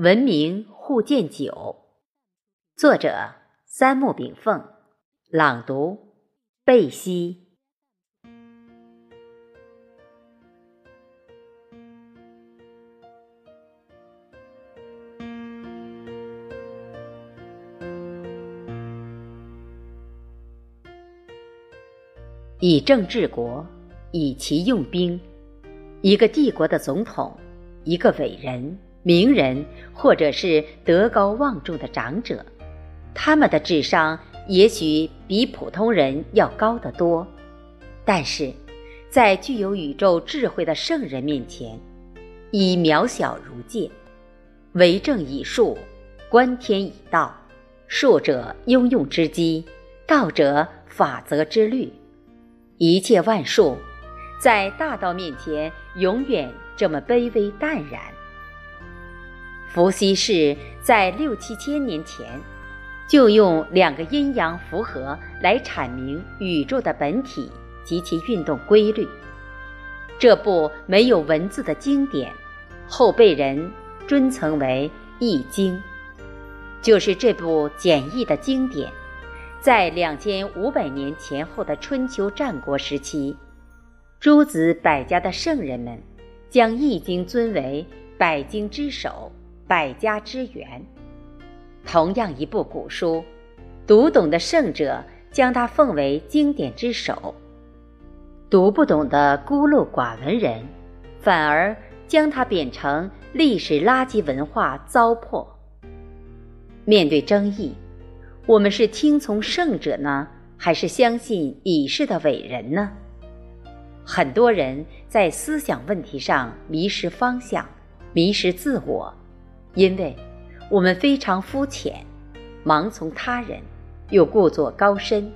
文明互鉴酒，作者三木炳凤，朗读贝西。以政治国，以其用兵。一个帝国的总统，一个伟人。名人，或者是德高望重的长者，他们的智商也许比普通人要高得多，但是，在具有宇宙智慧的圣人面前，已渺小如芥。为政以术，观天以道。术者应用之机，道者法则之律。一切万术，在大道面前，永远这么卑微淡然。伏羲氏在六七千年前，就用两个阴阳符合来阐明宇宙的本体及其运动规律。这部没有文字的经典，后被人尊称为《易经》。就是这部简易的经典，在两千五百年前后的春秋战国时期，诸子百家的圣人们将《易经》尊为百经之首。百家之源，同样一部古书，读懂的圣者将它奉为经典之首；读不懂的孤陋寡闻人，反而将它贬成历史垃圾文化糟粕。面对争议，我们是听从圣者呢，还是相信已逝的伟人呢？很多人在思想问题上迷失方向，迷失自我。因为，我们非常肤浅，盲从他人，又故作高深。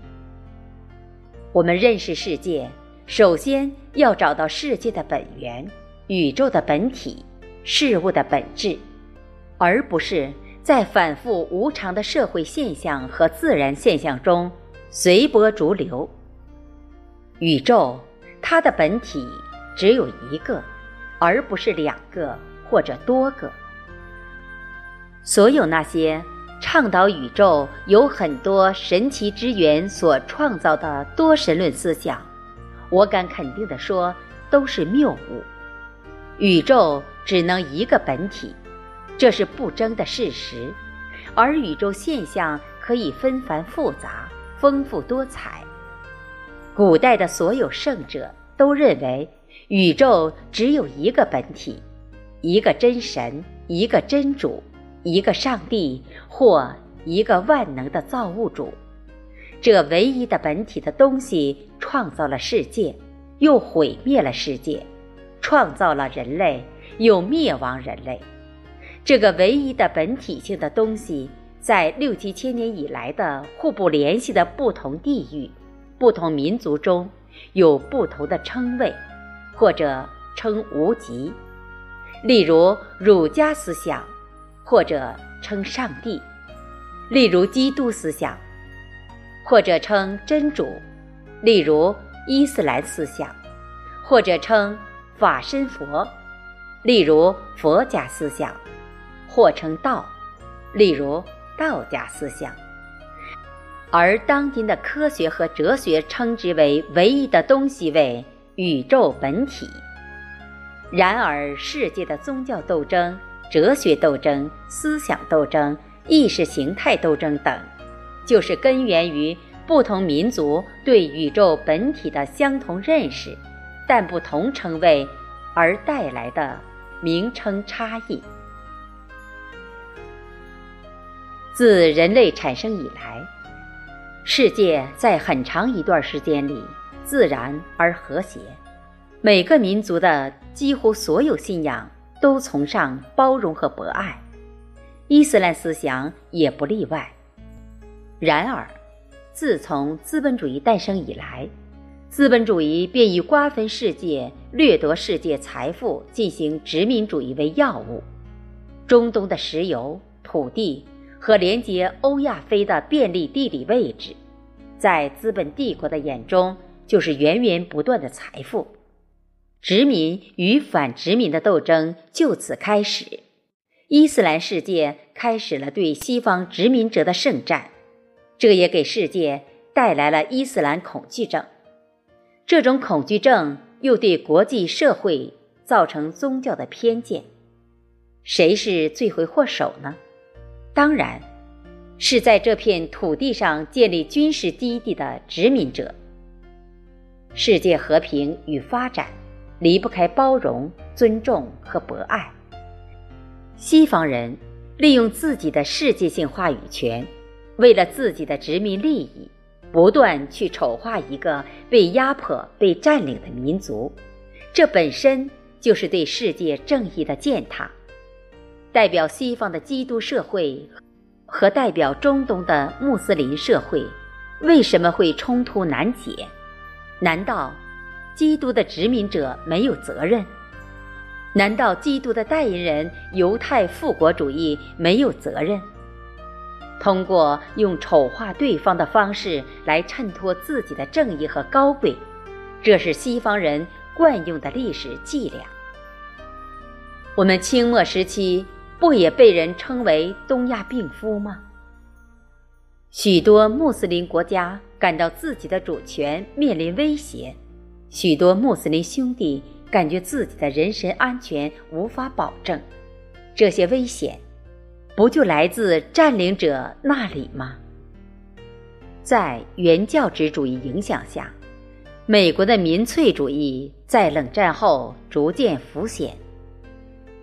我们认识世界，首先要找到世界的本源、宇宙的本体、事物的本质，而不是在反复无常的社会现象和自然现象中随波逐流。宇宙，它的本体只有一个，而不是两个或者多个。所有那些倡导宇宙有很多神奇之源所创造的多神论思想，我敢肯定地说，都是谬误。宇宙只能一个本体，这是不争的事实。而宇宙现象可以纷繁复杂、丰富多彩。古代的所有圣者都认为，宇宙只有一个本体，一个真神，一个真主。一个上帝或一个万能的造物主，这唯一的本体的东西创造了世界，又毁灭了世界；创造了人类，又灭亡人类。这个唯一的本体性的东西，在六七千年以来的互不联系的不同地域、不同民族中，有不同的称谓，或者称无极。例如儒家思想。或者称上帝，例如基督思想；或者称真主，例如伊斯兰思想；或者称法身佛，例如佛家思想；或称道，例如道家思想。而当今的科学和哲学称之为唯一的东西为宇宙本体。然而，世界的宗教斗争。哲学斗争、思想斗争、意识形态斗争等，就是根源于不同民族对宇宙本体的相同认识，但不同称谓而带来的名称差异。自人类产生以来，世界在很长一段时间里自然而和谐，每个民族的几乎所有信仰。都崇尚包容和博爱，伊斯兰思想也不例外。然而，自从资本主义诞生以来，资本主义便以瓜分世界、掠夺世界财富进行殖民主义为要务。中东的石油、土地和连接欧亚非的便利地理位置，在资本帝国的眼中就是源源不断的财富。殖民与反殖民的斗争就此开始，伊斯兰世界开始了对西方殖民者的圣战，这也给世界带来了伊斯兰恐惧症。这种恐惧症又对国际社会造成宗教的偏见。谁是罪魁祸首呢？当然，是在这片土地上建立军事基地的殖民者。世界和平与发展离不开包容、尊重和博爱。西方人利用自己的世界性话语权，为了自己的殖民利益，不断去丑化一个被压迫、被占领的民族，这本身就是对世界正义的践踏。代表西方的基督社会和代表中东的穆斯林社会，为什么会冲突难解？难道基督的殖民者没有责任？难道基督的代言人犹太复国主义没有责任？通过用丑化对方的方式来衬托自己的正义和高贵，这是西方人惯用的历史伎俩。我们清末时期不也被人称为“东亚病夫”吗？许多穆斯林国家感到自己的主权面临威胁，许多穆斯林兄弟。感觉自己的人身安全无法保证，这些危险不就来自占领者那里吗？在原教旨主义影响下，美国的民粹主义在冷战后逐渐浮现。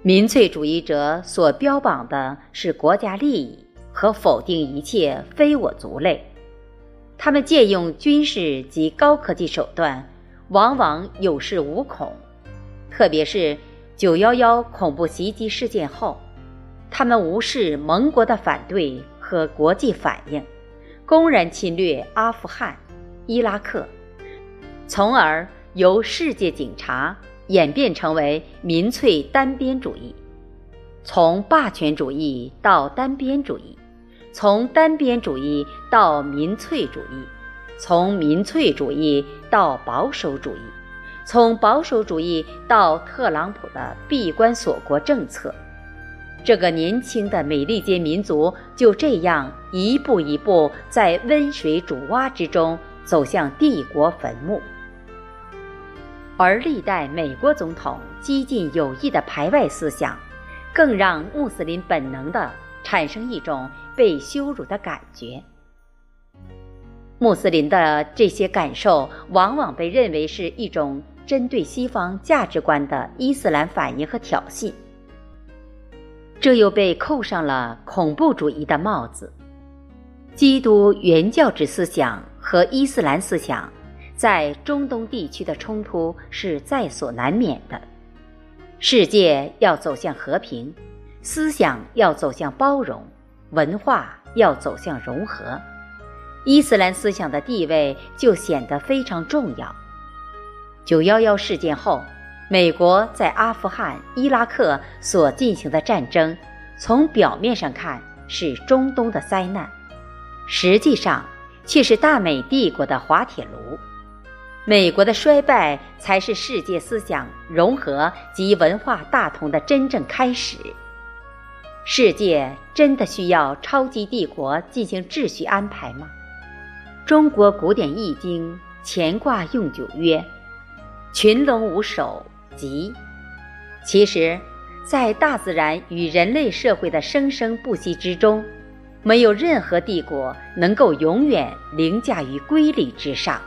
民粹主义者所标榜的是国家利益和否定一切非我族类，他们借用军事及高科技手段，往往有恃无恐。特别是九幺幺恐怖袭击事件后，他们无视盟国的反对和国际反应，公然侵略阿富汗、伊拉克，从而由世界警察演变成为民粹单边主义，从霸权主义到单边主义，从单边主义到民粹主义，从民粹主义到保守主义。从保守主义到特朗普的闭关锁国政策，这个年轻的美利坚民族就这样一步一步在温水煮蛙之中走向帝国坟墓。而历代美国总统激进有益的排外思想，更让穆斯林本能地产生一种被羞辱的感觉。穆斯林的这些感受，往往被认为是一种。针对西方价值观的伊斯兰反应和挑衅，这又被扣上了恐怖主义的帽子。基督原教旨思想和伊斯兰思想在中东地区的冲突是在所难免的。世界要走向和平，思想要走向包容，文化要走向融合，伊斯兰思想的地位就显得非常重要。九幺幺事件后，美国在阿富汗、伊拉克所进行的战争，从表面上看是中东的灾难，实际上却是大美帝国的滑铁卢。美国的衰败才是世界思想融合及文化大同的真正开始。世界真的需要超级帝国进行秩序安排吗？中国古典易经乾卦用九曰。群龙无首，吉。其实，在大自然与人类社会的生生不息之中，没有任何帝国能够永远凌驾于规律之上。